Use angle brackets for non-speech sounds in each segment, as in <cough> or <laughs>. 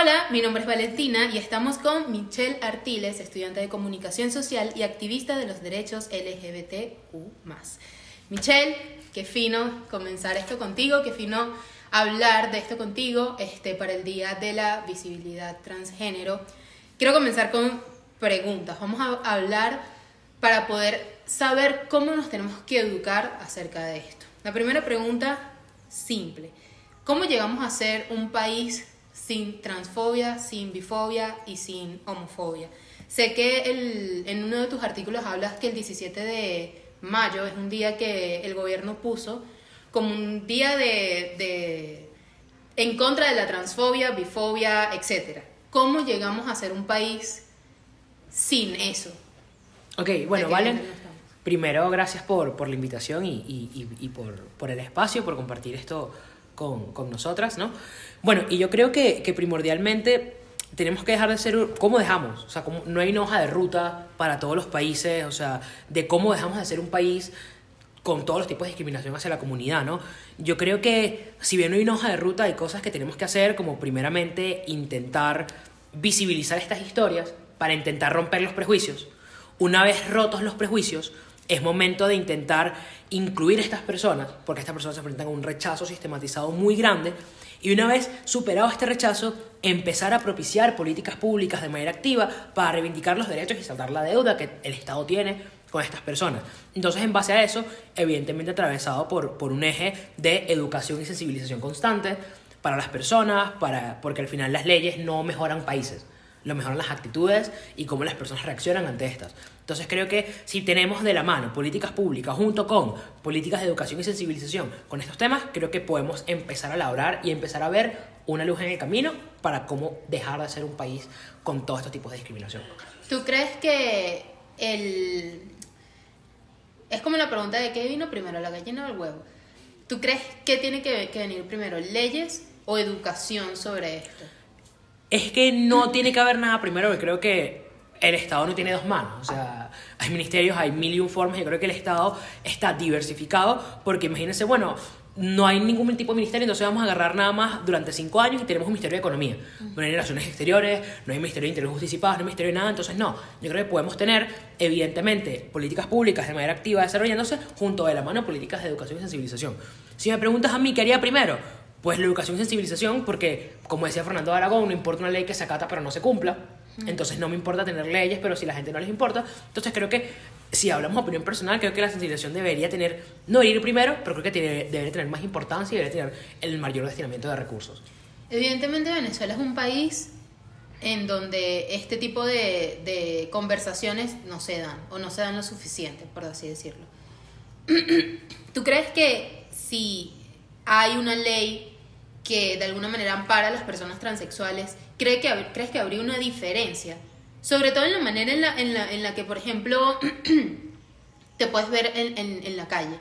Hola, mi nombre es Valentina y estamos con Michelle Artiles, estudiante de comunicación social y activista de los derechos LGBTQ. Michelle, qué fino comenzar esto contigo, qué fino hablar de esto contigo este, para el Día de la Visibilidad Transgénero. Quiero comenzar con preguntas. Vamos a hablar para poder saber cómo nos tenemos que educar acerca de esto. La primera pregunta, simple. ¿Cómo llegamos a ser un país sin transfobia, sin bifobia y sin homofobia? Sé que el, en uno de tus artículos hablas que el 17 de mayo es un día que el gobierno puso como un día de, de en contra de la transfobia, bifobia, etc. ¿Cómo llegamos a ser un país sin eso? Ok, bueno, Valen, primero gracias por, por la invitación y, y, y, por, por, el espacio, por compartir esto con, con, nosotras, ¿no? Bueno, y yo creo que, que primordialmente tenemos que dejar de ser, ¿cómo dejamos? O sea, como, no hay una hoja de ruta para todos los países, o sea, de cómo dejamos de ser un país con todos los tipos de discriminación hacia la comunidad, ¿no? Yo creo que si bien no hay una hoja de ruta, hay cosas que tenemos que hacer, como primeramente intentar visibilizar estas historias para intentar romper los prejuicios. Una vez rotos los prejuicios, es momento de intentar incluir a estas personas, porque estas personas se enfrentan a un rechazo sistematizado muy grande, y una vez superado este rechazo, empezar a propiciar políticas públicas de manera activa para reivindicar los derechos y saltar la deuda que el Estado tiene con estas personas. Entonces, en base a eso, evidentemente atravesado por, por un eje de educación y sensibilización constante para las personas, para, porque al final las leyes no mejoran países, lo mejoran las actitudes y cómo las personas reaccionan ante estas. Entonces creo que si tenemos de la mano políticas públicas junto con políticas de educación y sensibilización con estos temas, creo que podemos empezar a labrar y empezar a ver una luz en el camino para cómo dejar de ser un país con todos estos tipos de discriminación. ¿Tú crees que el... Es como la pregunta de qué vino primero, la gallina o el huevo. ¿Tú crees que tiene que, venir primero, leyes o educación sobre esto? Es que no tiene que haber nada primero, porque creo que el Estado no tiene dos manos. O sea, hay ministerios, hay mil y un formas. Yo creo que el Estado está diversificado porque imagínense, bueno, no hay ningún tipo de ministerio, entonces vamos a agarrar nada más durante cinco años y tenemos un Ministerio de Economía. No hay Relaciones Exteriores, no hay Ministerio de y Paz, no hay Ministerio de nada, entonces no. Yo creo que podemos tener, evidentemente, políticas públicas de manera activa desarrollándose junto de la mano políticas de educación y sensibilización. Si me preguntas a mí, ¿qué haría primero? Pues la educación y sensibilización, porque, como decía Fernando Aragón, no importa una ley que se acata pero no se cumpla. Entonces no me importa tener leyes, pero si a la gente no les importa, entonces creo que si hablamos de opinión personal, creo que la sensibilización debería tener, no ir primero, pero creo que tiene, debería tener más importancia y debería tener el mayor destinamiento de recursos. Evidentemente Venezuela es un país en donde este tipo de, de conversaciones no se dan, o no se dan lo suficiente, por así decirlo. <clears throat> ¿Tú crees que si hay una ley que de alguna manera ampara a las personas transexuales, ¿cree que, ¿crees que habría una diferencia? Sobre todo en la manera en la, en la, en la que, por ejemplo, <clears throat> te puedes ver en, en, en la calle.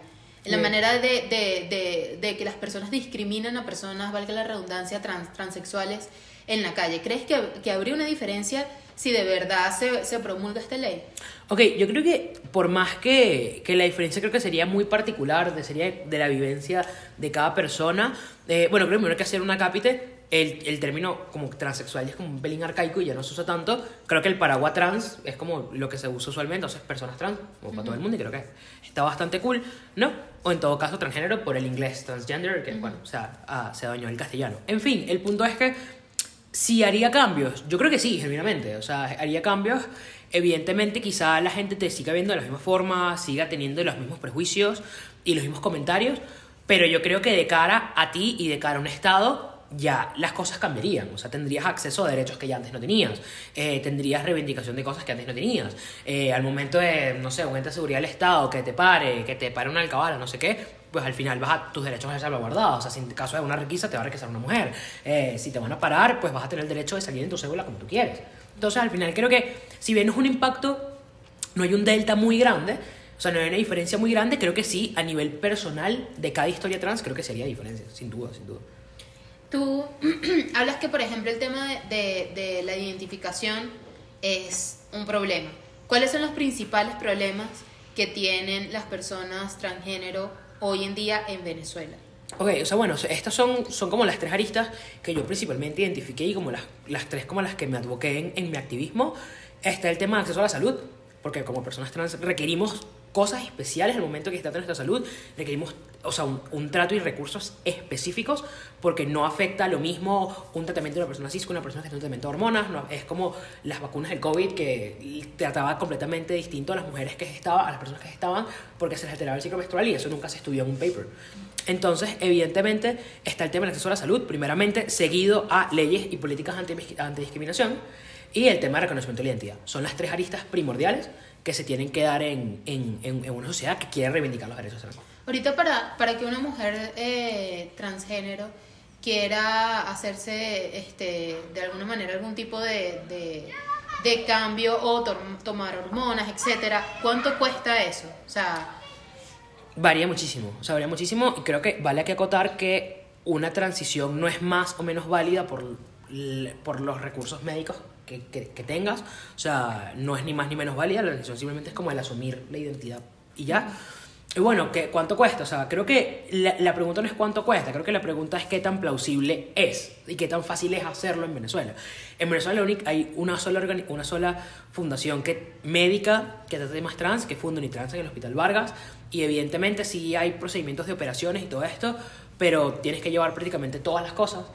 En la manera de, de, de, de, que las personas discriminan a personas, valga la redundancia, trans, transexuales en la calle. ¿Crees que, que habría una diferencia si de verdad se, se, promulga esta ley? Ok, yo creo que por más que, que la diferencia creo que sería muy particular, de, sería de la vivencia de cada persona, eh, bueno, creo que hay que hacer una cápite el, el, término como transexual es como un pelín arcaico y ya no se usa tanto. Creo que el paraguas trans es como lo que se usa usualmente, o sea, personas trans, como para todo el mundo, y creo que está bastante cool, ¿no? O en todo caso, transgénero por el inglés, transgender, que, bueno, o sea, ah, se dañó el castellano. En fin, el punto es que si haría cambios, yo creo que sí, genuinamente, o sea, haría cambios. Evidentemente, quizá la gente te siga viendo de la misma forma, siga teniendo los mismos prejuicios y los mismos comentarios, pero yo creo que de cara a ti y de cara a un Estado, ya las cosas cambiarían. O sea, tendrías acceso a derechos que ya antes no tenías. Eh, tendrías reivindicación de cosas que antes no tenías. Eh, al momento de, no sé, un ente de seguridad del Estado que te pare, que te pare una alcabala, no sé qué, pues al final vas a, tus derechos a ser salvaguardados. O sea, si en caso de una requisa te va a requisar una mujer. Eh, si te van a parar, pues vas a tener el derecho de salir en tu cédula como tú quieres. Entonces, al final creo que si bien es un impacto, no hay un delta muy grande, o sea, no hay una diferencia muy grande, creo que sí, a nivel personal de cada historia trans, creo que sería diferencia, sin duda, sin duda. Tú <clears throat> hablas que, por ejemplo, el tema de, de, de, la identificación es un problema. ¿Cuáles son los principales problemas que tienen las personas transgénero hoy en día en Venezuela? Ok, o sea, bueno, estas son, son como las tres aristas que yo principalmente identifiqué y como las, las tres como las que me advoqué en, en mi activismo. Está el tema de acceso a la salud, porque como personas trans requerimos cosas especiales al momento que está nuestra salud, requerimos o sea, un, trato y recursos específicos porque no afecta lo mismo un tratamiento de una persona cis que una persona que tiene un tratamiento de hormonas. No, es como las vacunas del COVID que trataba completamente distinto a las mujeres que estaban, a las personas que estaban porque se les alteraba el ciclo menstrual y eso nunca se estudió en un paper. Entonces, evidentemente, está el tema del acceso a la salud, primeramente seguido a leyes y políticas antidiscriminación y el tema de reconocimiento de la identidad. Son las tres aristas primordiales que se tienen que dar en, en, en una sociedad que quiere reivindicar los derechos trans. Ahorita para, para que una mujer eh, transgénero quiera hacerse este, de alguna manera algún tipo de, de, cambio o tomar hormonas, etcétera, ¿cuánto cuesta eso? O sea, varía muchísimo, o sea, varía muchísimo y creo que vale que acotar que una transición no es más o menos válida por, por los recursos médicos que, que, tengas, o sea, no es ni más ni menos válida, la transición simplemente es como el asumir la identidad y ya. Y bueno, ¿qué, ¿cuánto cuesta? O sea, creo que la, la, pregunta no es cuánto cuesta, creo que la pregunta es qué tan plausible es y qué tan fácil es hacerlo en Venezuela. En Venezuela hay una sola, una sola fundación que, médica que trata temas trans, que es Fundunitrans en el Hospital Vargas, y evidentemente sí hay procedimientos de operaciones y todo esto, pero tienes que llevar prácticamente todas las cosas,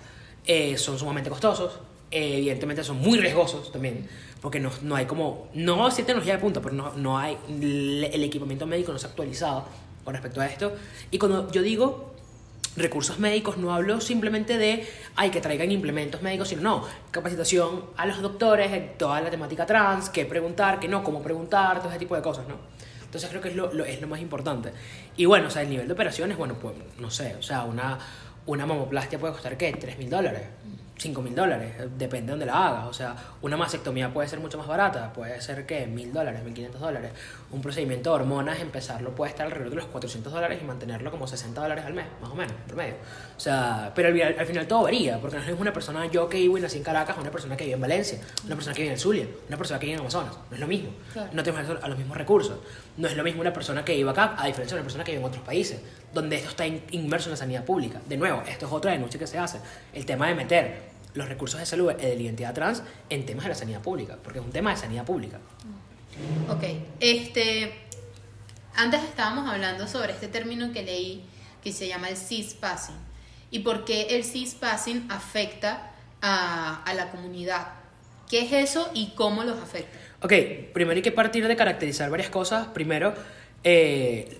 eh, son sumamente costosos, eh, evidentemente son muy riesgosos también porque no, no hay como, no si tecnología de punta, pero no, no hay, el equipamiento médico no se ha actualizado con respecto a esto. Y cuando yo digo recursos médicos, no hablo simplemente de, ay, que traigan implementos médicos, sino no, capacitación a los doctores en toda la temática trans, qué preguntar, qué no, cómo preguntar, todo ese tipo de cosas, ¿no? Entonces creo que es lo, lo, es lo más importante. Y bueno, o sea, el nivel de operaciones, bueno, pues no sé, o sea, una, una mamoplastia puede costar, ¿qué? 3 mil dólares. 5 mil dólares, depende de la hagas. O sea, una mastectomía puede ser mucho más barata, puede ser que mil dólares, mil quinientos dólares. Un procedimiento de hormonas, empezarlo puede estar alrededor de los 400 dólares y mantenerlo como 60 dólares al mes, más o menos, promedio. O sea, pero al, final todo varía, porque no es una persona, yo que vivo y nací en Caracas, una persona que vive en Valencia, una persona que vive en Zulia, una persona que vive en Amazonas. No es lo mismo. No tenemos a los mismos recursos. No es lo mismo una persona que vive acá, a diferencia de una persona que vive en otros países, donde esto está inmerso en la sanidad pública. De nuevo, esto es otra denuncia que se hace. El tema de meter los recursos de salud y de la identidad trans en temas de la sanidad pública, porque es un tema de sanidad pública. Ok, este, antes estábamos hablando sobre este término que leí que se llama el cispassing y por qué el cispassing afecta a, a la comunidad. ¿Qué es eso y cómo los afecta? Ok, primero hay que partir de caracterizar varias cosas. Primero, eh,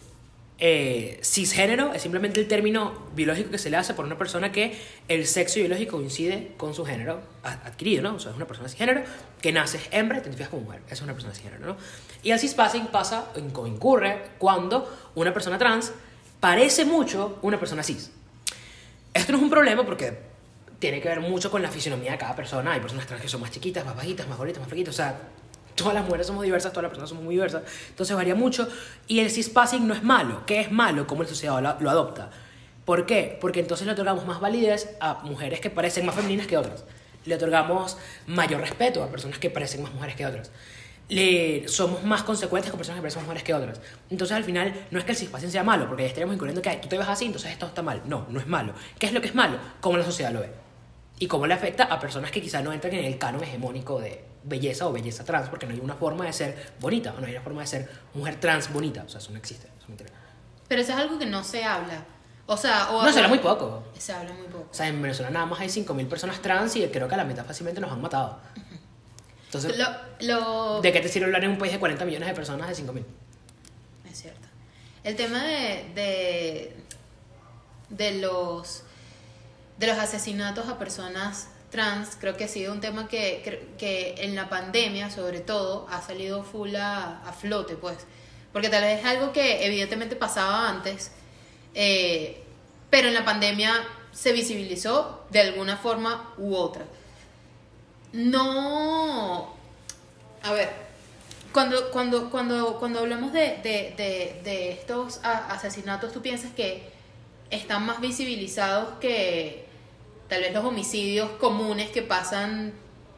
eh, cisgénero es simplemente el término biológico que se le hace por una persona que el sexo biológico coincide con su género adquirido, ¿no? O sea, es una persona cisgénero que nace hembra y te identificas como mujer. Esa es una persona cisgénero, ¿no? Y el cispassing pasa, incurre cuando una persona trans parece mucho una persona cis. Esto no es un problema porque tiene que ver mucho con la fisionomía de cada persona. Hay personas trans que son más chiquitas, más bajitas, más gorditas, más flaquitas. O sea, todas las mujeres somos diversas, todas las personas somos muy diversas, entonces varía mucho. Y el cispassing no es malo. ¿Qué es malo? ¿Cómo el sociedad lo, adopta? ¿Por qué? Porque entonces le otorgamos más validez a mujeres que parecen más femeninas que otras. Le otorgamos mayor respeto a personas que parecen más mujeres que otras. Le, somos más consecuentes con personas que parecen más mujeres que otras. Entonces al final no es que el cispassing sea malo, porque ya estaríamos incurriendo que tú te ves así, entonces esto está mal. No, no es malo. ¿Qué es lo que es malo? Cómo la sociedad lo ve. Y cómo le afecta a personas que quizás no entran en el canon hegemónico de, belleza o belleza trans, porque no hay una forma de ser bonita, o no hay una forma de ser mujer trans bonita, o sea, eso no existe. Pero eso es algo que no se habla. O sea, o no, se habla muy poco. Se habla muy poco. O sea, en Venezuela nada más hay 5.000 personas trans y creo que a la mitad fácilmente nos han matado. Entonces, lo, ¿de qué te sirve hablar en un país de 40 millones de personas de 5.000? Es cierto. El tema de, de, de, los, de los asesinatos a personas trans creo que ha sido un tema que, que en la pandemia, sobre todo, ha salido full a, flote, pues. Porque tal vez es algo que evidentemente pasaba antes, eh, pero en la pandemia se visibilizó de alguna forma u otra. No. A ver, cuando, cuando, cuando, cuando hablamos de, de, de, de estos asesinatos, tú piensas que están más visibilizados que, tal vez los homicidios comunes que pasan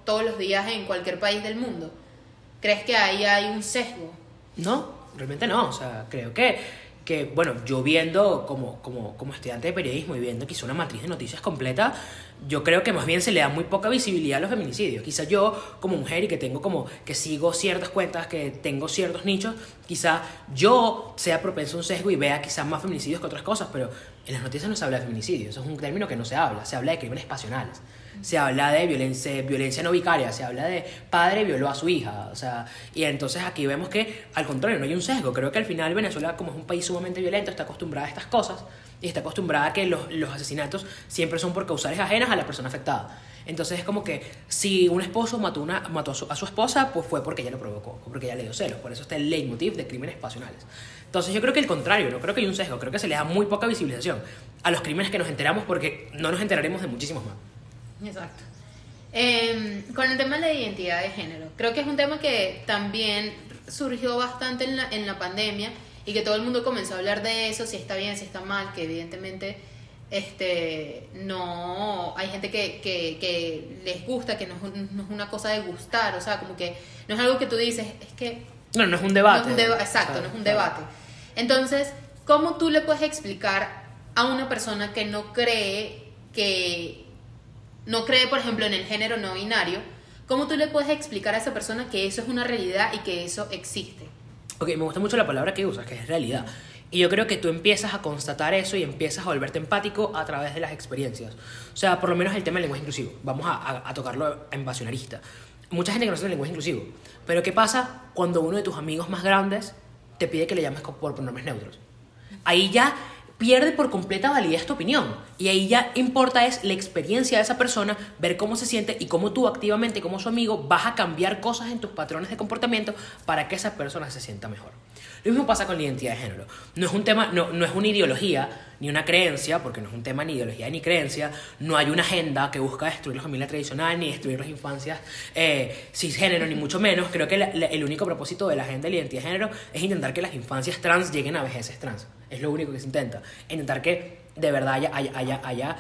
todos los días en cualquier país del mundo? ¿Crees que ahí hay un sesgo? No, realmente no. O sea, creo que que, bueno, yo viendo como, como, como estudiante de periodismo y viendo que hizo una matriz de noticias completa, yo creo que más bien se le da muy poca visibilidad a los feminicidios. Quizá yo, como mujer y que tengo como, que sigo ciertas cuentas, que tengo ciertos nichos, quizá yo sea propenso a un sesgo y vea quizás más feminicidios que otras cosas, pero en las noticias no se habla de feminicidios, eso es un término que no se habla, se habla de crímenes pasionales se habla de violencia, violencia no vicaria, se habla de padre violó a su hija, o sea, y entonces aquí vemos que al contrario, no hay un sesgo, creo que al final Venezuela como es un país sumamente violento está acostumbrada a estas cosas y está acostumbrada a que los, los asesinatos siempre son por causales ajenas a la persona afectada. Entonces es como que si un esposo mató, una, mató a, su, a su esposa, pues fue porque ella lo provocó, porque ella le dio celos. Por eso está el leitmotiv de crímenes pasionales. Entonces yo creo que el contrario, no creo que hay un sesgo, creo que se le da muy poca visibilización a los crímenes que nos enteramos porque no nos enteraremos de muchísimos más. Exacto. Em, con el tema de la identidad de género, creo que es un tema que también surgió bastante en la, en la pandemia y que todo el mundo comenzó a hablar de eso, si está bien, si está mal, que evidentemente este no hay gente que, que, les gusta, que no, es una cosa de gustar, o sea, como que no es algo que tú dices, es que... No, no es un debate. exacto, no es un debate. Entonces, ¿cómo tú le puedes explicar a una persona que no cree que no cree, por ejemplo, en el género no binario, ¿cómo tú le puedes explicar a esa persona que eso es una realidad y que eso existe? Ok, me gusta mucho la palabra que usas, que es realidad. Y yo creo que tú empiezas a constatar eso y empiezas a volverte empático a través de las experiencias. O sea, por lo menos el tema del lenguaje inclusivo. Vamos a, a, tocarlo en vacionarista. Mucha gente conoce el lenguaje inclusivo. Pero ¿qué pasa cuando uno de tus amigos más grandes te pide que le llames por pronombres neutros? Ahí ya pierde por completa validez tu opinión. Y ahí ya importa es la experiencia de esa persona, ver cómo se siente y cómo tú activamente, como su amigo, vas a cambiar cosas en tus patrones de comportamiento para que esa persona se sienta mejor. Lo mismo pasa con la identidad de género. No es un tema, no, no es una ideología ni una creencia, porque no es un tema ni ideología ni creencia. No hay una agenda que busca destruir la familia tradicional ni destruir las infancias eh, cisgénero, ni mucho menos. Creo que el único propósito de la agenda de la identidad de género es intentar que las infancias trans lleguen a vejeces trans. Es lo único que se intenta. Intentar que de verdad haya, haya, haya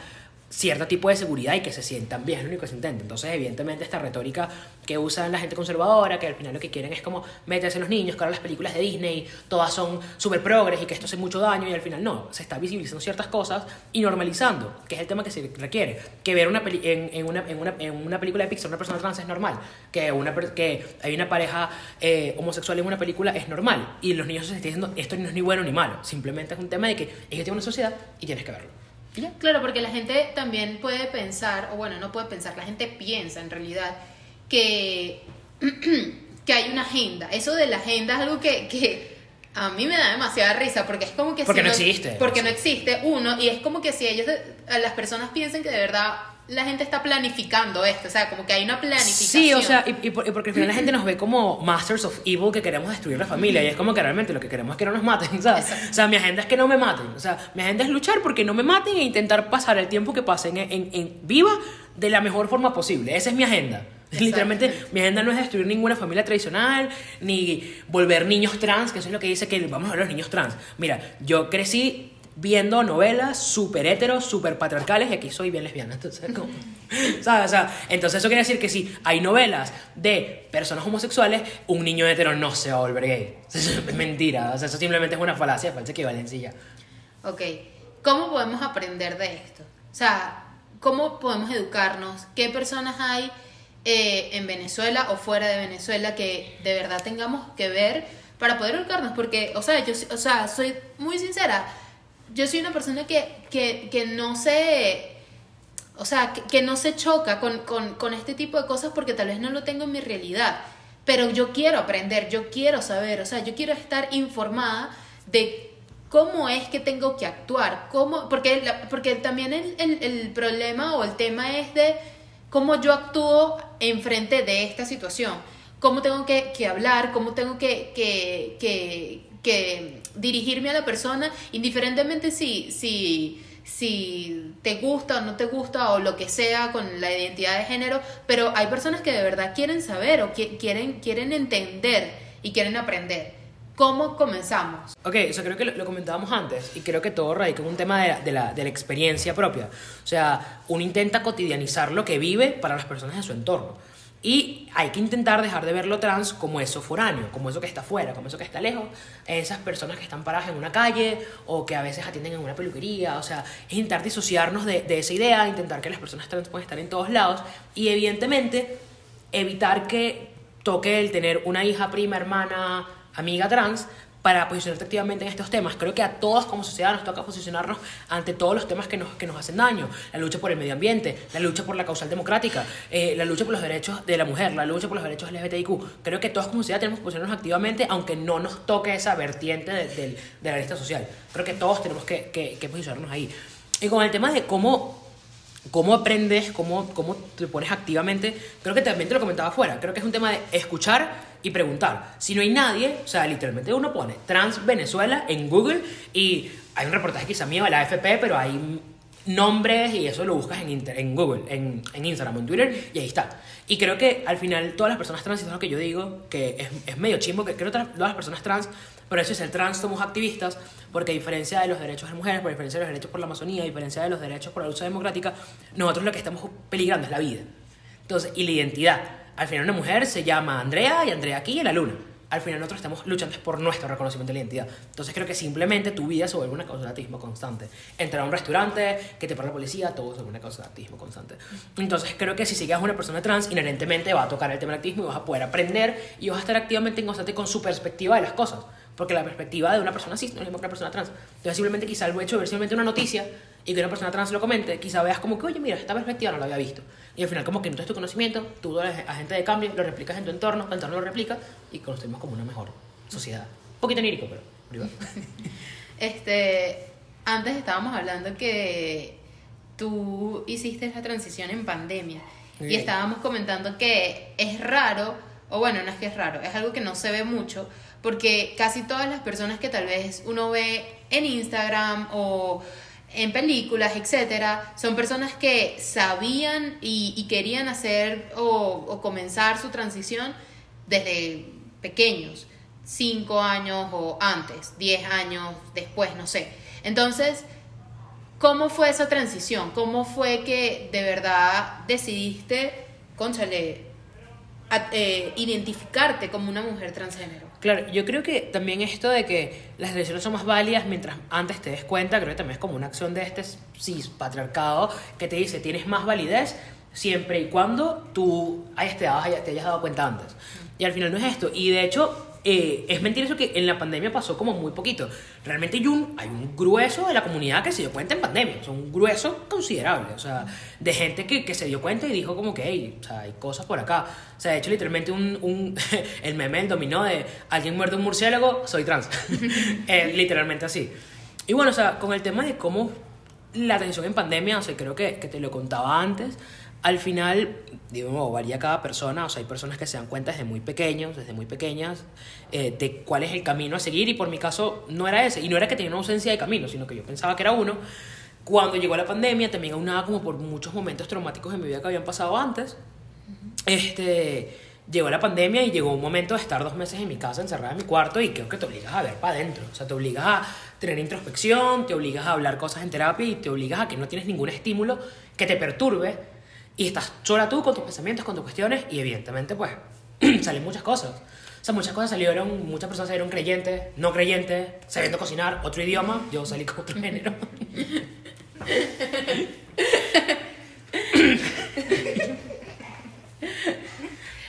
cierto tipo de seguridad y que se sientan bien, es lo único que se intenta. Entonces, evidentemente, esta retórica que usan la gente conservadora, que al final lo que quieren es como meterse en los niños, que ahora las películas de Disney todas son súper progres y que esto hace mucho daño y al final no, se está visibilizando ciertas cosas y normalizando, que es el tema que se requiere. Que ver una en, en, una, en, una, en, una, película de Pixar una persona trans es normal, que, una, que hay una pareja eh, homosexual en una película es normal y los niños se están diciendo esto no es ni bueno ni malo, simplemente es un tema de que es que tiene una sociedad y tienes que verlo. Claro, porque la gente también puede pensar, o bueno, no puede pensar, la gente piensa en realidad que, <clears throat> que hay una agenda. Eso de la agenda es algo que, que a mí me da demasiada risa, porque es como que... Porque no, existe. Porque no existe, uno, y es como que si ellos, las personas piensen que de verdad la gente está planificando esto, o sea, como que hay una planificación. Sí, o sea, y, porque al final la gente nos ve como masters of evil que queremos destruir la familia, y es como que realmente lo que queremos es que no nos maten, <laughs> ¿sabes? O sea, mi agenda es que no me maten, o sea, mi agenda es luchar porque no me maten e intentar pasar el tiempo que pasen en, en, viva de la mejor forma posible, esa es mi agenda. <laughs> Literalmente, mi agenda no es destruir ninguna familia tradicional, ni volver niños trans, que eso es lo que dice que vamos a ver los niños trans. Mira, yo crecí viendo novelas súper heteros, súper patriarcales, y aquí soy bien lesbiana, entonces, <laughs> ¿sabes? O sea, entonces eso quiere decir que si hay novelas de personas homosexuales, un niño hetero no se va a volver gay. <laughs> Es mentira, o sea, eso simplemente es una falacia, falsa equivalencia. Ok, ¿cómo podemos aprender de esto? O sea, ¿cómo podemos educarnos? ¿Qué personas hay eh, en Venezuela o fuera de Venezuela que de verdad tengamos que ver para poder educarnos? Porque, o sea, yo o sea, soy muy sincera, yo soy una persona que, que, que no se... O sea, que, no se choca con, con, con este tipo de cosas porque tal vez no lo tengo en mi realidad. Pero yo quiero aprender, yo quiero saber, o sea, yo quiero estar informada de cómo es que tengo que actuar, cómo, porque, porque también el, el, el, problema o el tema es de cómo yo actúo enfrente de esta situación, cómo tengo que, que hablar, cómo tengo que, que, que dirigirme a la persona, indiferentemente si, si, si te gusta o no te gusta o lo que sea con la identidad de género, pero hay personas que de verdad quieren saber o quieren, quieren entender y quieren aprender. ¿Cómo comenzamos? Ok, eso creo que lo, comentábamos antes y creo que todo radica en un tema de la, de, la, de la experiencia propia. O sea, uno intenta cotidianizar lo que vive para las personas de su entorno. Y hay que intentar dejar de verlo trans como eso foráneo, como eso que está fuera, como eso que está lejos. Esas personas que están paradas en una calle o que a veces atienden en una peluquería. O sea, intentar disociarnos de, de esa idea, intentar que las personas trans puedan estar en todos lados y evidentemente evitar que toque el tener una hija, prima, hermana, amiga trans, para posicionarte activamente en estos temas. Creo que a todos como sociedad nos toca posicionarnos ante todos los temas que nos, que nos hacen daño. La lucha por el medio ambiente, la lucha por la causal democrática, eh, la lucha por los derechos de la mujer, la lucha por los derechos LGBTIQ. Creo que todos como sociedad tenemos que posicionarnos activamente, aunque no nos toque esa vertiente de, de, de la lista social. Creo que todos tenemos que, que, que posicionarnos ahí. Y con el tema de cómo cómo aprendes, cómo, cómo te pones activamente, creo que también te lo comentaba afuera, creo que es un tema de escuchar y preguntar. Si no hay nadie, o sea, literalmente uno pone Trans Venezuela en Google y hay un reportaje quizá mío de la AFP, pero hay nombres y eso lo buscas en, en Google, en, en Instagram, en Twitter y ahí está. Y creo que al final todas las personas trans, y es lo que yo digo, que es, es medio chimbo, que creo que todas las personas trans, por eso es el trans somos activistas, porque a diferencia de los derechos de mujeres, por diferencia de los derechos por la Amazonía, a diferencia de los derechos por la lucha democrática, nosotros lo que estamos peligrando es la vida. Entonces, y la identidad. Al final una mujer se llama Andrea y Andrea aquí en la luna al final nosotros estamos luchando por nuestro reconocimiento de la identidad. Entonces creo que simplemente tu vida se vuelve una causa de activismo constante. Entrar a un restaurante, que te para la policía, todo se vuelve una causa de activismo constante. Entonces creo que si sigues una persona trans, inherentemente va a tocar el tema del activismo y vas a poder aprender y vas a estar activamente en constante con su perspectiva de las cosas. Porque la perspectiva de una persona cis no es la misma que una persona trans. Entonces simplemente quizá el hecho de ver simplemente una noticia y que una persona trans lo comente, quizá veas como que, oye, mira, esta perspectiva no la había visto. Y al final como que no es tu conocimiento, tú eres agente de cambio, lo replicas en tu entorno, tu entorno lo replica y conocemos como una mejor sociedad. Un poquito onírico, pero privado. <laughs> este, antes estábamos hablando que tú hiciste la transición en pandemia y estábamos comentando que es raro, o bueno, no es que es raro, es algo que no se ve mucho, porque casi todas las personas que tal vez uno ve en Instagram o en películas, etcétera, son personas que sabían y, querían hacer o, comenzar su transición desde pequeños, cinco años o antes, diez años después, no sé. Entonces, ¿cómo fue esa transición? ¿Cómo fue que de verdad decidiste, conchale, eh, identificarte como una mujer transgénero? Claro, yo creo que también esto de que las relaciones son más válidas mientras antes te des cuenta, creo que también es como una acción de este cis patriarcado que te dice tienes más validez siempre y cuando tú hayas, te, te hayas dado cuenta antes. Y al final no es esto. Y de hecho, eh, es mentira eso que en la pandemia pasó como muy poquito. Realmente hay un, hay un grueso de la comunidad que se dio cuenta en pandemia, o sea, un grueso considerable, o sea, de gente que, que se dio cuenta y dijo como que, hey, o sea, hay cosas por acá. O sea, de hecho, literalmente un, un <laughs> el meme, el dominó de alguien muerde un murciélago, soy trans. <laughs> eh, literalmente así. Y bueno, o sea, con el tema de cómo la atención en pandemia, o sea, creo que, que te lo contaba antes, al final, digo, varía cada persona, o sea, hay personas que se dan cuenta desde muy pequeños, desde muy pequeñas, eh, de cuál es el camino a seguir, y por mi caso no era ese, y no era que tenía una ausencia de camino, sino que yo pensaba que era uno. Cuando llegó la pandemia, también aunaba como por muchos momentos traumáticos en mi vida que habían pasado antes, este, llegó la pandemia y llegó un momento de estar dos meses en mi casa, encerrada en mi cuarto, y creo que te obligas a ver para adentro, o sea, te obligas a tener introspección, te obligas a hablar cosas en terapia y te obligas a que no tienes ningún estímulo que te perturbe y estás sola tú con tus pensamientos, con tus cuestiones, y evidentemente, pues, <clears throat> salen muchas cosas. O sea, muchas cosas salieron, muchas personas salieron creyentes, no creyentes, sabiendo cocinar, otro idioma, yo salí con otro género. <laughs>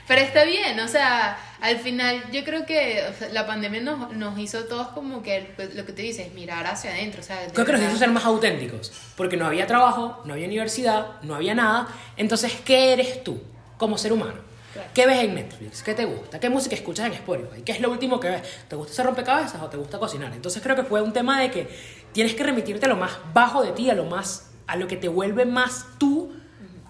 Pero está bien, o sea, al final yo creo que la pandemia nos, nos hizo todos como que pues, lo que te dices, mirar hacia adentro. O sea, creo que nos hizo ser más auténticos, porque no había trabajo, no había universidad, no había nada. Entonces, ¿qué eres tú como ser humano? ¿Qué ves en Netflix? ¿Qué te gusta? ¿Qué música escuchas en Spotify? ¿Qué es lo último que ves? ¿Te gusta hacer rompecabezas o te gusta cocinar? Entonces creo que fue un tema de que tienes que remitirte a lo más bajo de ti, a lo más a lo que te vuelve más tú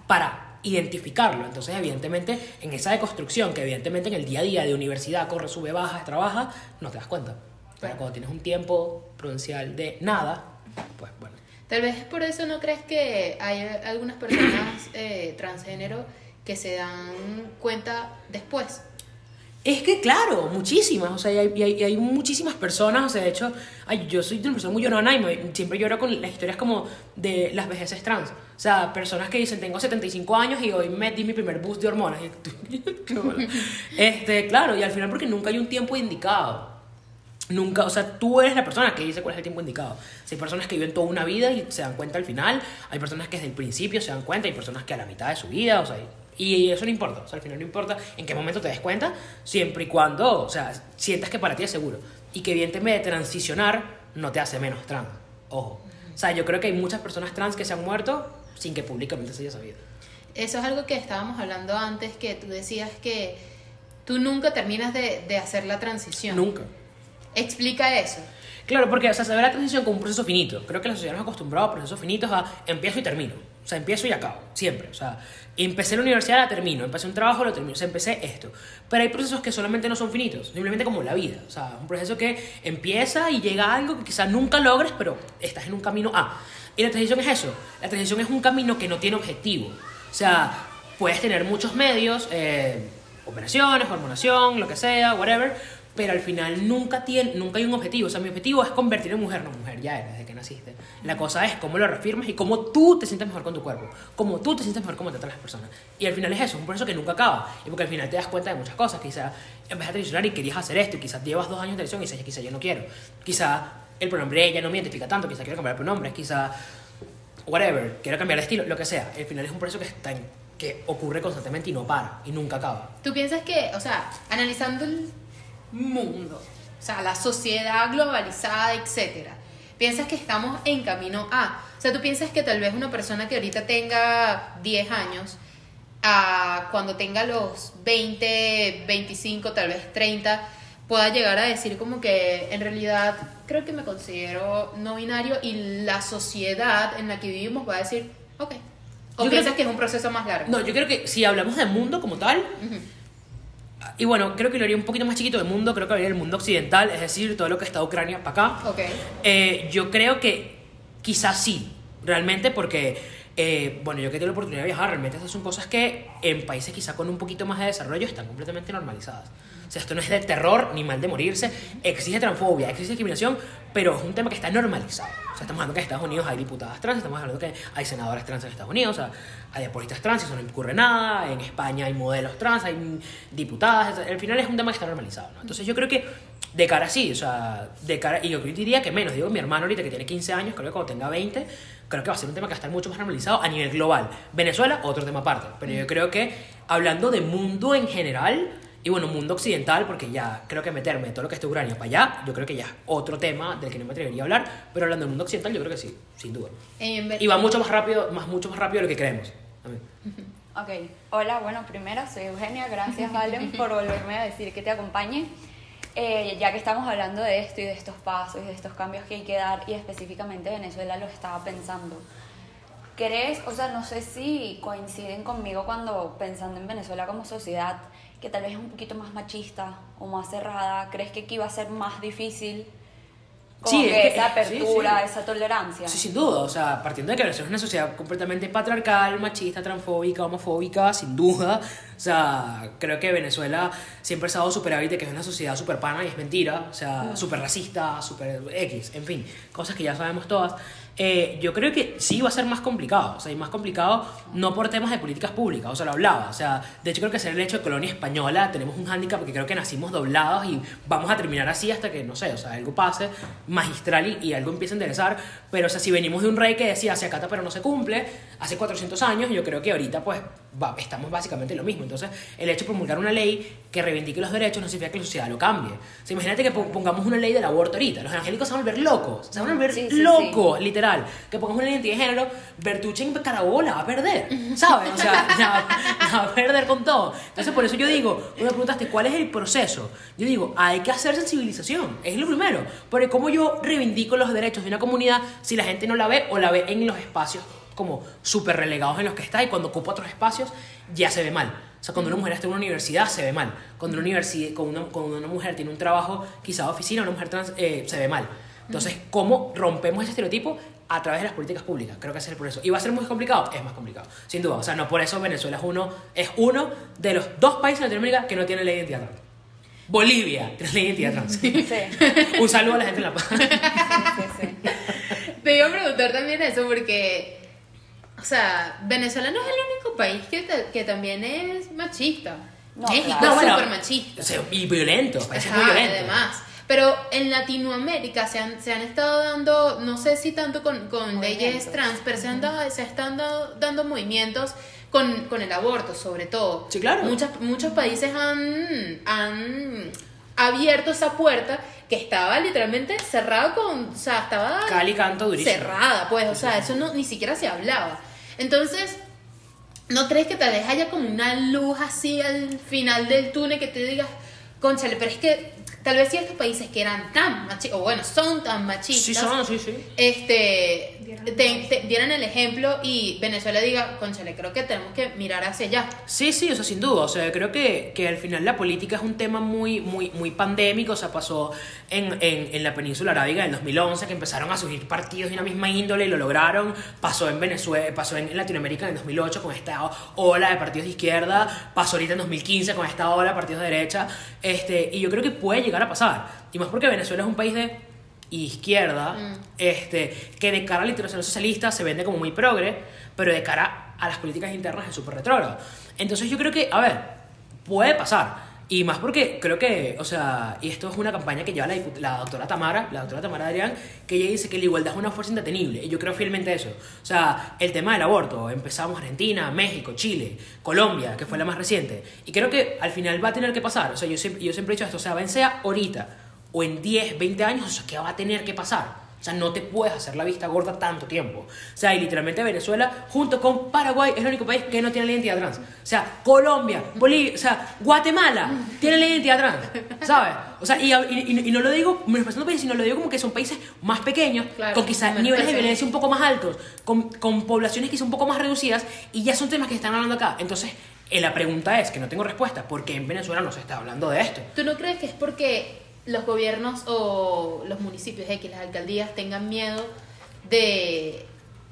para identificarlo. Entonces, evidentemente, en esa deconstrucción, que evidentemente en el día a día de universidad corre, sube, baja, trabaja, no te das cuenta. Pero cuando tienes un tiempo prudencial de nada, pues bueno. Tal vez por eso no crees que hay algunas personas eh, transgénero que se dan cuenta después. Es que, claro, muchísimas, o sea, y hay, y hay, hay muchísimas personas, o sea, de hecho, ay, yo soy una persona muy llorona y me- siempre lloro con las historias como de las vejeces trans. O sea, personas que dicen, tengo 75 años y hoy me di mi primer boost de hormonas. <laughs> <laughs> Este, claro, y al final porque nunca hay un tiempo indicado. Nunca, o sea, tú eres la persona que dice cuál es el tiempo indicado. O sea, hay personas que viven toda una vida y se dan cuenta al final, hay personas que desde el principio se dan cuenta, hay personas que a la mitad de su vida, o sea, y eso no importa, o sea, al final no importa en qué momento te des cuenta, siempre y cuando, o sea, sientas que para ti es seguro. Y que evidentemente transicionar no te hace menos trans, ojo. O sea, yo creo que hay muchas personas trans que se han muerto sin que públicamente se haya sabido. Eso es algo que estábamos hablando antes, que tú decías que tú nunca terminas de, de hacer la transición. Nunca. Explica eso. Claro, porque o sea, se ve la transición como un proceso finito. Creo que la sociedad nos ha acostumbrado a procesos finitos a empiezo y termino. O sea, empiezo y acabo, siempre. O sea, empecé la universidad, la termino. Empecé un trabajo, lo termino. O sea, empecé esto. Pero hay procesos que solamente no son finitos, simplemente como la vida. O sea, un proceso que empieza y llega a algo que quizás nunca logres, pero estás en un camino A. Y la transición es eso. La transición es un camino que no tiene objetivo. O sea, puedes tener muchos medios, eh, operaciones, hormonación, lo que sea, whatever, pero al final nunca, tiene, nunca hay un objetivo. O sea, mi objetivo es convertir en mujer, no mujer, ya desde que naciste. La cosa es cómo lo reafirmas y cómo tú te sientes mejor con tu cuerpo, cómo tú te sientes mejor como tratan las personas. Y al final es eso, es un proceso que nunca acaba. Y porque al final te das cuenta de muchas cosas. Quizá empezaste a transicionar y querías hacer esto, y quizás llevas dos años de transición y dices, quizá yo no quiero. Quizá el pronombre ella no me identifica tanto, quizá quiero cambiar el pronombre, quizá whatever, quiero cambiar de estilo, lo que sea. Al final es un proceso que, está en- que ocurre constantemente y no para, y nunca acaba. ¿Tú piensas que, o sea, analizando el mundo, o sea, la sociedad globalizada, etcétera, piensas que estamos en camino a, o sea, tú piensas que tal vez una persona que ahorita tenga 10 años, a cuando tenga los 20, 25, tal vez 30, pueda llegar a decir como que en realidad creo que me considero no binario y la sociedad en la que vivimos va a decir, ok. ¿O Yo creo piensas que- que es un proceso más largo? No, yo creo que si hablamos de mundo como tal, Ujú. Y bueno, creo que lo haría un poquito más chiquito del mundo, creo que habría el mundo occidental, es decir, todo lo que está Ucrania para acá. Eh, yo creo que quizás sí, realmente, porque, eh, bueno, yo que tengo la oportunidad de viajar, realmente estas son cosas que en países quizás con un poquito más de desarrollo están completamente normalizadas. O sea, esto no es de terror ni mal de morirse, existe transfobia, existe discriminación, pero es un tema que está normalizado. O sea, estamos hablando que en Estados Unidos hay diputadas trans, estamos hablando que hay senadoras trans en Estados Unidos, o sea, hay deportistas trans, eso no ocurre nada, en España hay modelos trans, hay diputadas, al final es un tema que está normalizado, ¿no? Entonces yo creo que de cara sí, o sea, de cara, y yo diría que menos, digo, mi hermano ahorita que tiene 15 años, creo que cuando tenga 20, creo que va a ser un tema que va a estar mucho más normalizado a nivel global. Venezuela, otro tema aparte, pero yo creo que hablando de mundo en general, y bueno, mundo occidental, porque ya creo que meterme todo lo que está Ucrania para allá, yo creo que ya es otro tema del que no me atrevería a hablar, pero hablando del mundo occidental, yo creo que sí, sin duda. Ver- Y va mucho más rápido, más, mucho más rápido de lo que creemos. también. <laughs> Ok, hola, bueno, primero soy Eugenia, gracias Valen <laughs> por volverme a decir que te acompañe. Eh, ya que estamos hablando de esto y de estos pasos y de estos cambios que hay que dar y específicamente Venezuela lo estaba pensando. ¿Crees, o sea, no sé si coinciden conmigo cuando pensando en Venezuela como sociedad, que tal vez es un poquito más machista o más cerrada? ¿Crees que aquí va a ser más difícil como Sí, es que que- esa sí, apertura, sí. esa tolerancia? Sí, sin duda. O sea, partiendo de que Venezuela es una sociedad completamente patriarcal, machista, transfóbica, homofóbica, sin duda. O sea, creo que Venezuela siempre ha estado súper hábil de que es una sociedad súper pana y es mentira. O sea, súper racista, súper X, en fin, cosas que ya sabemos todas. Eh, yo creo que sí va a ser más complicado. O sea, y más complicado no por temas de políticas públicas. O sea, lo hablaba. O sea, de hecho creo que ser el hecho de colonia española tenemos un hándicap porque creo que nacimos doblados y vamos a terminar así hasta que, no sé, o sea, algo pase magistral y, y algo empiece a enderezar. Pero, o sea, si venimos de un rey que decía se acata pero no se cumple, hace 400 años, yo creo que ahorita, pues, va- estamos básicamente en lo mismo. Entonces, el hecho de promulgar una ley que reivindique los derechos no significa que la sociedad lo cambie. O sea, imagínate que po- pongamos una ley del aborto ahorita. Los evangélicos se van a volver locos. Se van a volver Sí, sí, locos, literal. Que pongamos una identidad de género, Bertucci en Carabobo la va a perder. ¿Sabes? O sea, <laughs> va a perder con todo. Entonces, por eso yo digo, tú me preguntaste, ¿cuál es el proceso? Yo digo, hay que hacer sensibilización. Es lo primero. Porque cómo yo reivindico los derechos de una comunidad si la gente no la ve o la ve en los espacios como súper relegados en los que está y cuando ocupa otros espacios ya se ve mal. O sea, cuando una mujer está en una universidad se ve mal. Cuando una, universidad, cuando una, cuando una mujer tiene un trabajo quizá de oficina, una mujer trans eh, se ve mal. Entonces, ¿cómo rompemos ese estereotipo? A través de las políticas públicas. Creo que ese es el proceso. ¿Y va a ser muy complicado? Es más complicado, sin duda. O sea, no por eso Venezuela es uno, es uno de los dos países de Latinoamérica que no tiene ley de identidad trans. Bolivia tiene la identidad trans. Sí. <laughs> Un saludo a la gente en La Paz. Sí, sí. Te iba a preguntar también eso porque, o sea, Venezuela no es el único país que, que también es machista. No, México claro. es bueno, súper machista. o sea, y violento, países muy violentos. además. Pero en Latinoamérica se han, se han estado dando, no sé si tanto con, con leyes trans, pero se, han dado- se están dado- dando movimientos con, con el aborto, sobre todo. Sí, claro. Muchas, muchos países han, han abierto esa puerta que estaba literalmente cerrada con, o sea, estaba Cali canto durísimo. cerrada, pues, o sea, eso no, ni siquiera se hablaba. Entonces, ¿no crees que tal vez haya como una luz así al final del túnel que te digas, conchale, pero es que tal vez si estos países que eran tan machistas, o bueno, son tan machistas, Sí, son, sí, sí. este, te, te dieran el ejemplo y Venezuela diga, conchale, creo que tenemos que mirar hacia allá. Sí, sí, o sea, sin duda. O sea, creo que, que al final la política es un tema muy, muy, muy pandémico. O sea, pasó en, en, en la península arábiga en 2011 que empezaron a surgir partidos de una misma índole y lo lograron. Pasó en Venezuela, pasó en Latinoamérica en 2008 con esta ola de partidos de izquierda. Pasó ahorita en 2015 con esta ola de partidos de derecha. Este, y yo creo que puede llegar a pasar. Y más porque Venezuela es un país de izquierda, este, que de cara a la internacional socialista se vende como muy progre, pero de cara a las políticas internas es súper retrógrado. Entonces yo creo que, a ver, puede pasar. Y más porque creo que, o sea, y esto es una campaña que lleva la, la doctora Tamara, la doctora Tamara Adrián, que ella dice que la igualdad es una fuerza indetenible. Y yo creo fielmente eso. O sea, el tema del aborto, empezamos Argentina, México, Chile, Colombia, que fue la más reciente. Y creo que al final va a tener que pasar. O sea, yo siempre, yo siempre he dicho esto, o sea, bien sea ahorita o en 10, 20 años, o sea, ¿qué va a tener que pasar? O sea, no te puedes hacer la vista gorda tanto tiempo. O sea, y literalmente Venezuela, junto con Paraguay, es el único país que no tiene la identidad trans. O sea, Colombia, Bolivia, o sea, Guatemala, tiene la identidad trans. ¿Sabes? O sea, y, y- y no lo digo menospreciando países, sino lo digo como que son países más pequeños, Claro, con quizás niveles de violencia un poco más altos, con, con poblaciones quizás un poco más reducidas, y ya son temas que están hablando acá. Entonces, eh, la pregunta es, que no tengo respuesta, ¿por qué en Venezuela no se está hablando de esto? ¿Tú no crees que es porque los gobiernos o los municipios X, las alcaldías, tengan miedo de,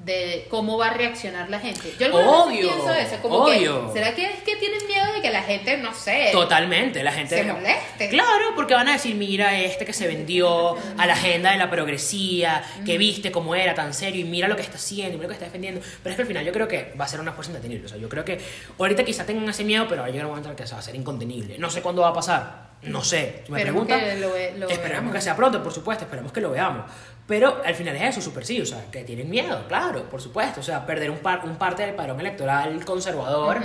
de cómo va a reaccionar la gente? Yo Obvio, pienso eso, como que, obvio. ¿será que es que tienen miedo de que la gente, no sé, Totalmente, la gente se moleste? Claro, porque van a decir, mira este que se vendió a la agenda de la progresía, que viste cómo era tan serio y mira lo que está haciendo y mira lo que está defendiendo. Pero es que al final yo creo que va a ser una fuerza indetenible. O sea, yo creo que ahorita quizá tengan ese miedo, pero va a llegar un momento en el que se va a ser incontenible. No sé cuándo va a pasar. No sé. Me Esperemos preguntan, que lo ve- lo esperemos veamos. que sea pronto, por supuesto, esperemos que lo veamos. Pero al final es eso, súper sí, o sea, que tienen miedo, claro, por supuesto. O sea, perder un, par, un parte del padrón electoral conservador.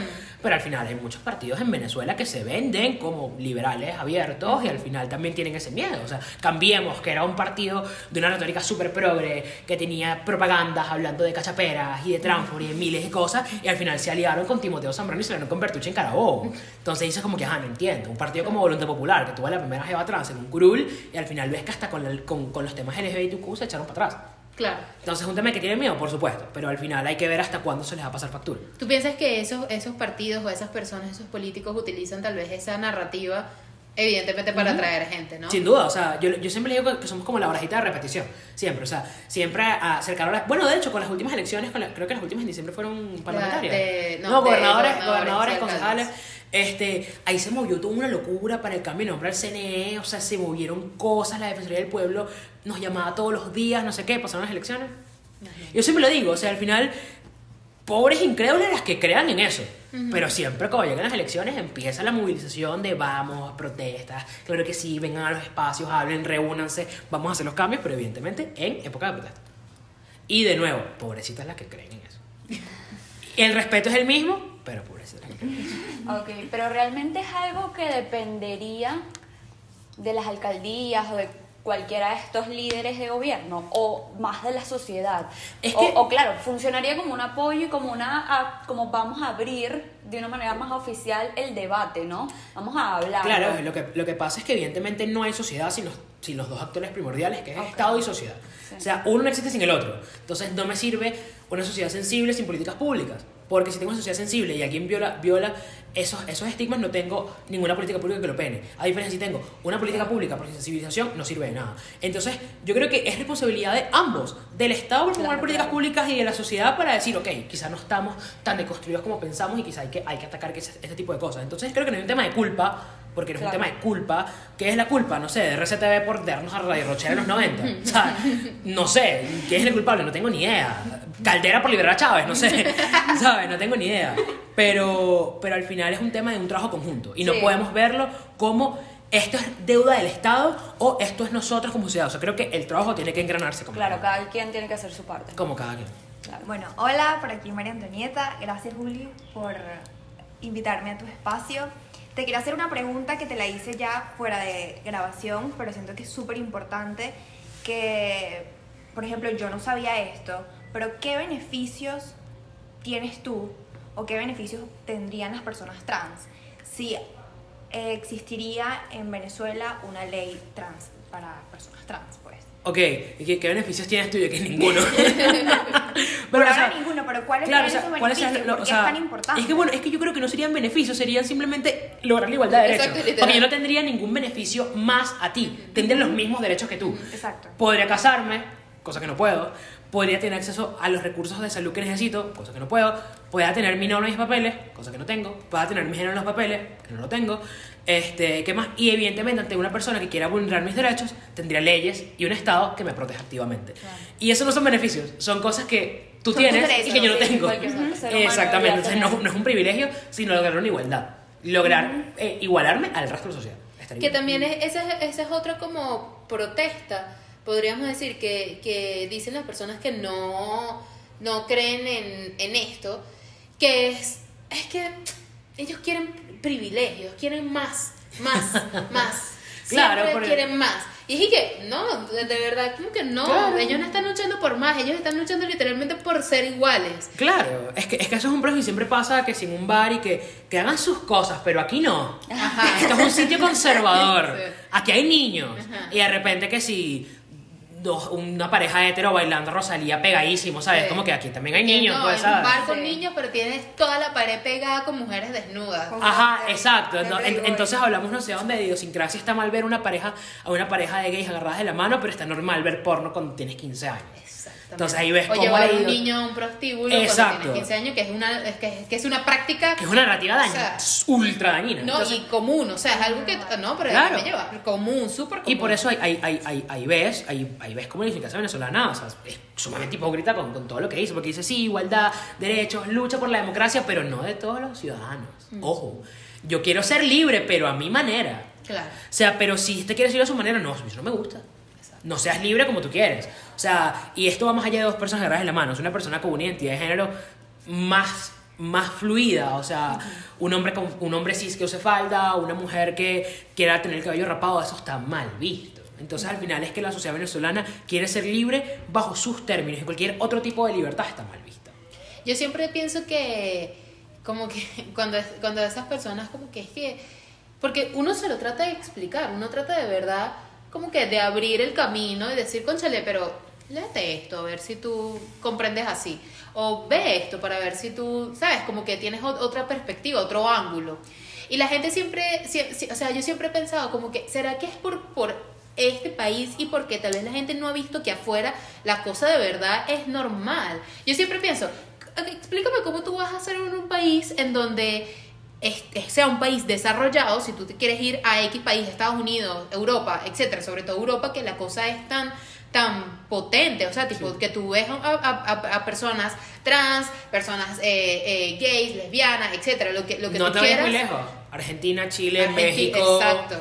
Pero al final hay muchos partidos en Venezuela que se venden como liberales abiertos y al final también tienen ese miedo. O sea, cambiemos, que era un partido de una retórica súper progre, que tenía propagandas hablando de cachaperas y de transfor y de miles de cosas, y al final se aliaron con Timoteo Zambrano y se aliaron con Bertucci en Carabobo. Entonces dices como que, ah, no entiendo. Un partido como Voluntad Popular, que tuvo la primera jeva trans en un curul, y al final ves que hasta con, el- con, con los temas LGBTQ se echaron para atrás. Claro. Entonces es un tema que tiene miedo, por supuesto, pero al final hay que ver hasta cuándo se les va a pasar factura. ¿Tú piensas que esos, esos partidos o esas personas, esos políticos utilizan tal vez esa narrativa, evidentemente para atraer gente, ¿no? Sin duda, o sea, yo, yo siempre digo que somos como la barajita de repetición, siempre, o sea, siempre acercar a las... Bueno, de hecho, con las últimas elecciones, con la- creo que las últimas en diciembre fueron parlamentarias. de- no, no, de gobernadores, gobernadores, gobernadores, concejales. Este, ahí se movió toda una locura para el cambio de nombre al CNE, o sea, se movieron cosas, la Defensoría del Pueblo nos llamaba todos los días, no sé qué, pasaron las elecciones. Yo siempre lo digo, o sea, al final, pobres incrédulos las que crean en eso. Pero siempre cuando llegan las elecciones empieza la movilización de vamos, protestas, claro que sí, vengan a los espacios, hablen, reúnanse, vamos a hacer los cambios, pero evidentemente en época de protesta. Y de nuevo, pobrecitas las que creen en eso. <laughs> El respeto es el mismo, pero pobrecitas las que creen en eso. Ok, pero realmente es algo que dependería de las alcaldías o de cualquiera de estos líderes de gobierno o más de la sociedad. Es o, que- o, claro, funcionaría como un apoyo y como una a- como vamos a abrir de una manera más oficial el debate, ¿no? Vamos a hablar. Claro, lo que, lo que pasa es que evidentemente no hay sociedad sin los, sin los dos actores primordiales, que es. Estado y sociedad. Sí. O sea, uno no existe sin el otro. Entonces no me sirve una sociedad sensible sin políticas públicas. Porque si tengo una sociedad sensible y alguien viola, viola esos, esos estigmas no tengo ninguna política pública que lo pene. A diferencia, si tengo una política pública por sensibilización, no sirve de nada. Entonces, yo creo que es responsabilidad de ambos, del Estado por promover políticas públicas y de la sociedad para decir, ok, quizás no estamos tan deconstruidos como pensamos y quizás hay que, hay que atacar ese- este tipo de cosas. Entonces, creo que no es un tema de culpa, porque es un Claro. tema de culpa. ¿Qué es la culpa? No sé, de RCTV por darnos a Radio Rochelle en los 90. <laughs> O sea, no sé, ¿quién es el culpable? No tengo ni idea. Caldera por liberar a Chávez, no sé. <laughs> ¿Sabes? No tengo ni idea. Pero, pero al final es un tema de un trabajo conjunto. Y no Sí. podemos verlo como esto es deuda del Estado o esto es nosotros como sociedad. O sea, creo que el trabajo tiene que engranarse como, Claro, cada quien tiene que hacer su parte. como cada quien. Claro. Bueno, hola, por aquí María Antonieta. Gracias, Juli, por invitarme a tu espacio. Te quiero hacer una pregunta que te la hice ya fuera de grabación, pero siento que es súper importante que, por ejemplo, yo no sabía esto, pero ¿qué beneficios tienes tú o qué beneficios tendrían las personas trans si eh, existiría en Venezuela una ley trans para personas trans, pues? Ok, ¿y qué, qué beneficios tienes tú? Yo que ninguno. <laughs> <laughs> Por o ahora sea, ninguno, pero ¿cuáles Claro, o serían sea, esos ¿cuál es lo- ¿Por o sea, es tan importante? Es que bueno, es que yo creo que no serían beneficios, serían simplemente lograr la igualdad de derechos. Porque yo no tendría ningún beneficio más a ti. Tendría los mismos derechos que tú. Exacto. Podría casarme, cosa que no puedo. Podría tener acceso a los recursos de salud que necesito, cosa que no puedo. Podría tener mi nombre en mis papeles, cosa que no tengo. Podría tener mi género en los papeles, que no lo tengo. Este, ¿qué más? Y evidentemente ante una persona que quiera vulnerar mis derechos, tendría leyes y un Estado que me proteja activamente. Y eso no son beneficios, son cosas que tú Son tienes y que yo no sí, tengo. Exactamente, entonces no, no es un privilegio, sino lograr una igualdad. Lograr eh, igualarme al resto de la sociedad. Estaría Que también es, esa, es- esa es otra como protesta, podríamos decir, que, que dicen las personas que no, no creen en, en esto, que es, es que ellos quieren privilegios, quieren más, más, <laughs> más. Claro, Siempre porque- quieren más. Y es que, no, de, verdad, como que no, Claro. ellos no están luchando por más, ellos están luchando literalmente por ser iguales. Claro, es que, es que eso es un proceso y siempre pasa que sin un bar y que, que hagan sus cosas, pero aquí no. Ajá. Esto es un sitio <laughs> conservador. Sí. Aquí hay niños. Ajá. Y de repente que si dos- una pareja hetero bailando Rosalía pegadísimo, ¿sabes? Sí. Como que aquí también hay niños, no, pues, es un ¿sabes? bar con Sí. niños, pero tienes toda la pared pegada con mujeres desnudas. Con- Ajá, de- exacto. de No, en- entonces hablamos, no sé dónde, de idiosincrasia está mal ver una pareja, a una pareja de gays agarradas de la mano, pero está normal ver porno cuando tienes 15 años. Entonces ahí ves o cómo llevar a un niño a un prostíbulo Exacto. cuando tienes 15 años, que es una, es que, que es una práctica Que es una narrativa O dañina, sea, es ultra dañina. no, Entonces- y común, o sea, es algo que, no, pero Claro. me lleva, común, súper común. Y por eso hay, hay, hay, hay, ves, hay ves como la idiosincrasia venezolana, o sea, es sumamente hipócrita con, con todo lo que dice, porque dice, sí, igualdad, derechos, lucha por la democracia, pero no de todos los ciudadanos. Mm. Ojo, yo quiero ser libre, pero a mi manera. Claro. O sea, pero si usted quiere ser a su manera, no, eso no me gusta. No seas libre como tú quieres. O sea, y esto va más allá de dos personas agarradas de la mano. Es una persona con una identidad de género más, más fluida. O sea, un hombre, con, un hombre cis que use falda, una mujer que quiera tener el cabello rapado, eso está mal visto. Entonces, al final es que la sociedad venezolana quiere ser libre bajo sus términos y cualquier otro tipo de libertad está mal vista. Yo siempre pienso que, como que <laughs> cuando, cuando esas personas, como que es que, porque uno se lo trata de explicar, uno trata de verdad, como que de abrir el camino y decir, conchale, pero léete esto, a ver si tú comprendes así. O ve esto para ver si tú, sabes, como que tienes ot- otra perspectiva, otro ángulo. Y la gente siempre, sie- sie- o sea, yo siempre he pensado como que, ¿será que es por, por este país y porque tal vez la gente no ha visto que afuera la cosa de verdad es normal? Yo siempre pienso, explícame cómo tú vas a hacer en un país en donde este sea un país desarrollado, si tú te quieres ir a X país, Estados Unidos, Europa, etcétera, sobre todo Europa, que la cosa es tan tan potente, o sea, tipo que tú ves a, a- personas trans, personas eh, eh, gays, lesbianas, etcétera, lo que, lo que no tú te quieras. muy lejos. Argentina, Chile, Argenti- México. Exacto.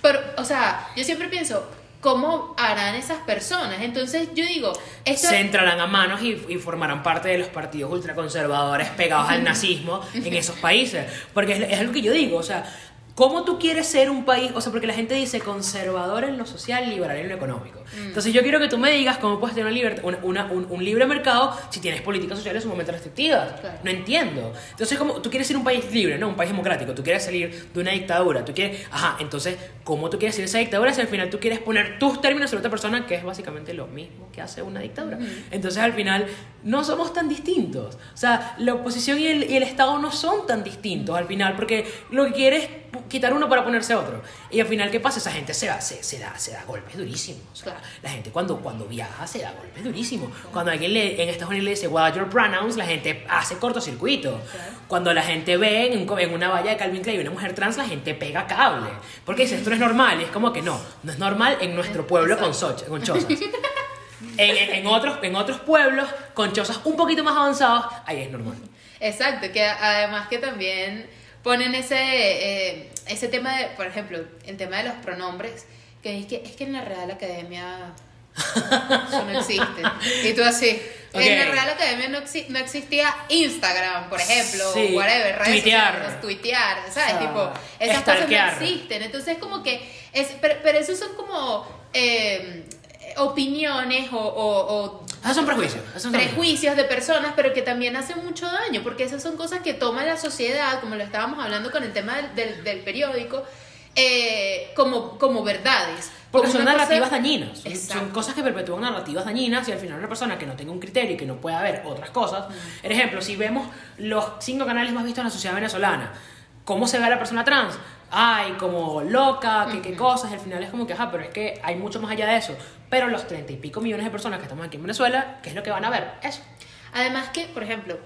Pero, o sea, yo siempre pienso, ¿cómo harán esas personas? Entonces yo digo, esto se entrarán a manos y, y formarán parte de los partidos ultraconservadores pegados al nazismo en <laughs> esos países. Porque es, es algo que yo digo, o sea, ¿Cómo tú quieres ser un país? O sea, porque la gente dice conservador en lo social, liberal en lo económico. Mm. Entonces yo quiero que tú me digas cómo puedes tener una liber- una- una- un, un libre mercado si tienes políticas sociales sumamente restrictivas. Claro. No entiendo. Entonces, como tú quieres ser un país libre, ¿no? Un país democrático. Tú quieres salir de una dictadura. Tú quieres... Ajá, entonces, ¿cómo tú quieres de esa dictadura si al final tú quieres poner tus términos sobre otra persona que es básicamente lo mismo que hace una dictadura? Entonces, al final, no somos tan distintos. O sea, la oposición y el, y el Estado no son tan distintos al final porque lo que quiere es pu- quitar uno para ponerse otro. Y al final, ¿qué pasa? Esa gente se, da- se, se da, se da golpes durísimos. O sea, Claro. la gente cuando, cuando viaja se da golpes durísimos. Cuando alguien le, en Estados Unidos le dice, what are your pronouns, la gente hace cortocircuito. Cuando la gente ve en, un en una valla de Calvin Klein una mujer trans, la gente pega cable. Porque dice, esto no es normal. Y es como que no, no es normal en nuestro pueblo con, soch- con chozas. En, en- en otros, en otros pueblos con chozas un poquito más avanzados, ahí es normal. Exacto, que además que también ponen ese, eh, ese tema de, por ejemplo, el tema de los pronombres, que es que, es que en la Real Academia eso no existe. Y tú así, en la Real Academia no, exi- no existía Instagram, por ejemplo, Sí, o whatever, redes tuitear. sociales, tuitear, ¿sabes? O sea, tipo, esas cosas no existen. Entonces, como que, es, pero, pero esos son como eh, opiniones o- o- o Esos son prejuicios. esos prejuicios de personas, pero que también hacen mucho daño, porque esas son cosas que toma la sociedad, como lo estábamos hablando con el tema del, del- del periódico, eh, como, como verdades. Porque Como son una cosa- narrativas dañinas. Son cosas que perpetúan narrativas dañinas y al final una persona que no tenga un criterio y que no pueda ver otras cosas. Por ejemplo, si vemos los cinco canales más vistos en la sociedad venezolana, ¿cómo se ve a la persona trans? Ay, como loca, que qué cosas. Al final es como que, ajá, pero es que hay mucho más allá de eso. Pero los treinta y pico millones de personas que estamos aquí en Venezuela, ¿qué es lo que van a ver? Eso. Además que, por ejemplo,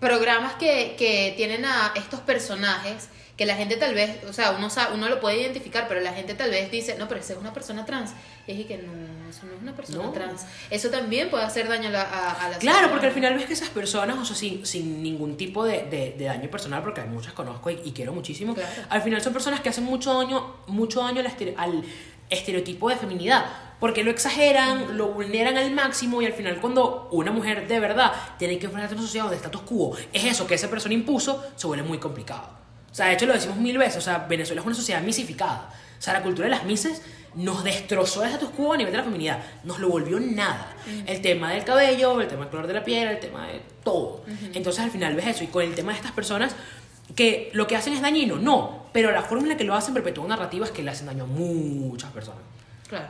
programas que, que tienen a estos personajes que la gente tal vez, o sea, uno, sabe, uno lo puede identificar, pero la gente tal vez dice, no, pero esa es una persona trans. Y es que no, eso no es una persona No. trans. Eso también puede hacer daño a la, a, a la Claro, porque al final ves que esas personas, o sea, sin, sin ningún tipo de, de- de daño personal, porque hay muchas conozco y, y quiero muchísimo, Claro. al final son personas que hacen mucho daño, mucho daño al, estere- al estereotipo de feminidad. Porque lo exageran, lo vulneran al máximo y al final cuando una mujer de verdad tiene que enfrentarse a una sociedad de status quo, es eso que esa persona impuso, se vuelve muy complicado. O sea, de hecho lo decimos mil veces, o sea, Venezuela es una sociedad misificada. O sea, la cultura de las mises nos destrozó el status quo a nivel de la feminidad, nos lo volvió nada. El tema del cabello, el tema del color de la piel, el tema de todo. Entonces al final ves eso y con el tema de estas personas que lo que hacen es dañino, no, pero la forma en la que lo hacen perpetúan narrativas que le hacen daño a muchas personas. Claro.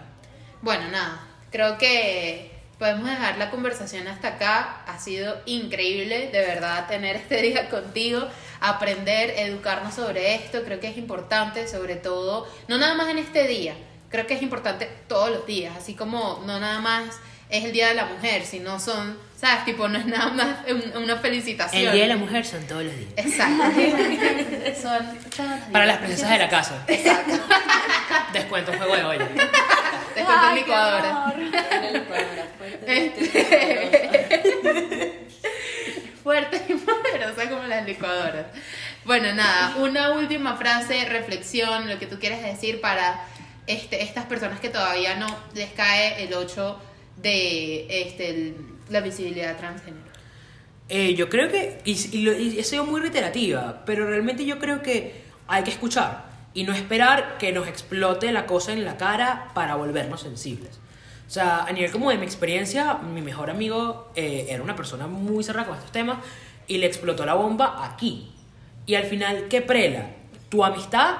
Bueno, nada, creo que podemos dejar la conversación hasta acá. Ha sido increíble, de verdad, tener <laughs> este día contigo, aprender, educarnos sobre esto. Creo que es importante, sobre todo, no nada más en este día, creo que es importante todos los días, así como no nada más es el Día de la Mujer, sino son, ¿sabes? Tipo, no es nada más un- una felicitación. El Día de la Mujer son todos los días. Exacto. <laughs> son todos los Para días. las princesas de la casa. Exacto. Descuento juego de olla. <laughs> Después Ay, qué licuadora. licuadora fuerte, <laughs> fuerte y poderosa como las licuadoras. Bueno, nada, una última frase, reflexión, lo que tú quieres decir para este, estas personas que todavía no les cae el 8 de este, el- la visibilidad transgénero. Eh, yo creo que, y, y lo- y he sido muy reiterativa, pero realmente yo creo que hay que escuchar y no esperar que nos explote la cosa en la cara para volvernos sensibles. O sea, a nivel como de mi experiencia, mi mejor amigo eh, era una persona muy cerrada con estos temas y le explotó la bomba aquí. Y al final, ¿qué prela? ¿Tu amistad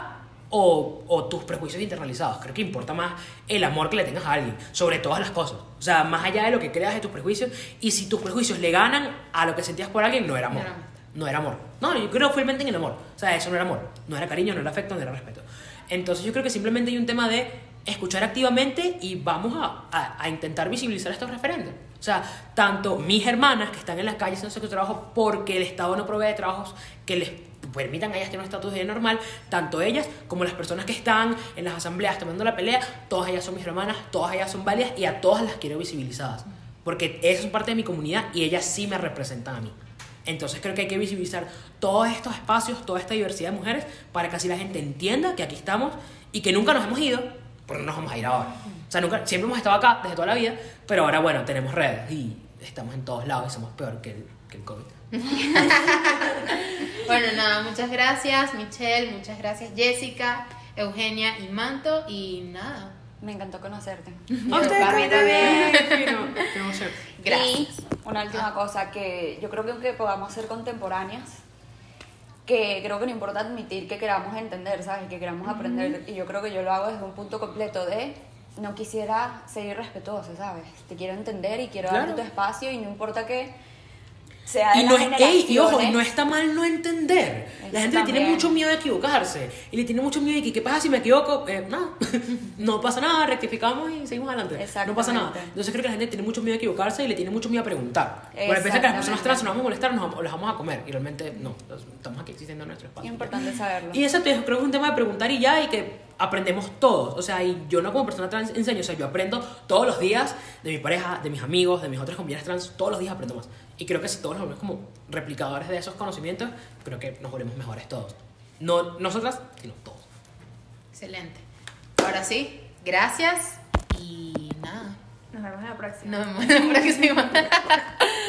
o, tus prejuicios internalizados? Creo que importa más el amor que le tengas a alguien, sobre todas las cosas. O sea, más allá de lo que creas de tus prejuicios, y si tus prejuicios le ganan a lo que sentías por alguien. No era amor. No era amor. No, yo creo fielmente en el amor. O sea, eso no era amor. No era cariño, no era afecto, no era respeto. Entonces yo creo que simplemente hay un tema de escuchar activamente y vamos a, a- a intentar visibilizar estos referentes. O sea, tanto mis hermanas que están en las calles haciendo su trabajo porque el Estado no provee de trabajos que les permitan a ellas tener un estatus de normal, tanto ellas como las personas que están en las asambleas tomando la pelea, todas ellas son mis hermanas, todas ellas son válidas y a todas las quiero visibilizadas. Porque esas son parte de mi comunidad y ellas sí me representan a mí. Entonces creo que hay que visibilizar todos estos espacios, toda esta diversidad de mujeres, para que así la gente entienda que aquí estamos y que nunca nos hemos ido, pero no nos vamos a ir ahora. O sea, nunca, siempre hemos estado acá desde toda la vida, pero ahora, bueno, tenemos redes y estamos en todos lados y somos peor que el que el COVID. <laughs> Bueno, nada, muchas gracias Michelle, muchas gracias Jessica, Eugenia y Manto y nada. Me encantó conocerte. <laughs> A mí también. Gracias. Y una última cosa, que yo creo que aunque podamos ser contemporáneas, que creo que no importa admitir que queramos entender, ¿sabes? Que queramos aprender. Y yo creo que yo lo hago desde un punto completo de no quisiera ser irrespetuosa, ¿sabes? Te quiero entender y quiero Claro. darte tu espacio y no importa que sea de Y, no es, ey, y ojo, no está mal no entender. La gente le tiene también. mucho miedo de equivocarse. Y le tiene mucho miedo de que, ¿qué pasa si me equivoco? Eh, nada. <laughs> no pasa nada, rectificamos y seguimos adelante. No pasa nada. Entonces creo que la gente tiene mucho miedo de equivocarse y le tiene mucho miedo a preguntar. Porque piensa que las personas trans nos vamos a molestar, nos vamos- las vamos a comer. Y realmente no. Estamos aquí existiendo en nuestro espacio. Es importante saberlo. Y eso creo que es un tema de preguntar y ya, y que aprendemos todos. O sea, y yo no como persona trans enseño, o sea, yo aprendo todos los días de mi pareja, de mis amigos, de mis otras compañeras trans, todos los días aprendo más. Y creo que si todos nos volvemos como replicadores de esos conocimientos, creo que nos volvemos mejores todos. No nosotras, sino todos. Excelente. Ahora sí, gracias y nada. Nos vemos en la próxima. Nos vemos en la próxima. <laughs>